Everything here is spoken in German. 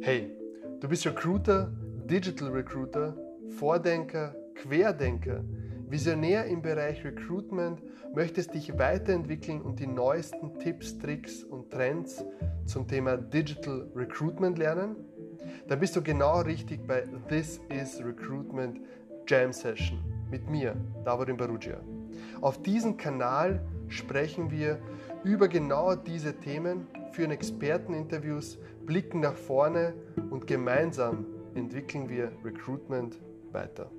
Hey, du bist Recruiter, Digital Recruiter, Vordenker, Querdenker, Visionär im Bereich Recruitment, möchtest dich weiterentwickeln und die neuesten Tipps, Tricks und Trends zum Thema Digital Recruitment lernen? Dann bist du genau richtig bei This is Recruitment Jam Session mit mir, Davorin Barugia. Auf diesem Kanal sprechen wir über genau diese Themen, führen Experteninterviews, blicken nach vorne und gemeinsam entwickeln wir Recruitment weiter.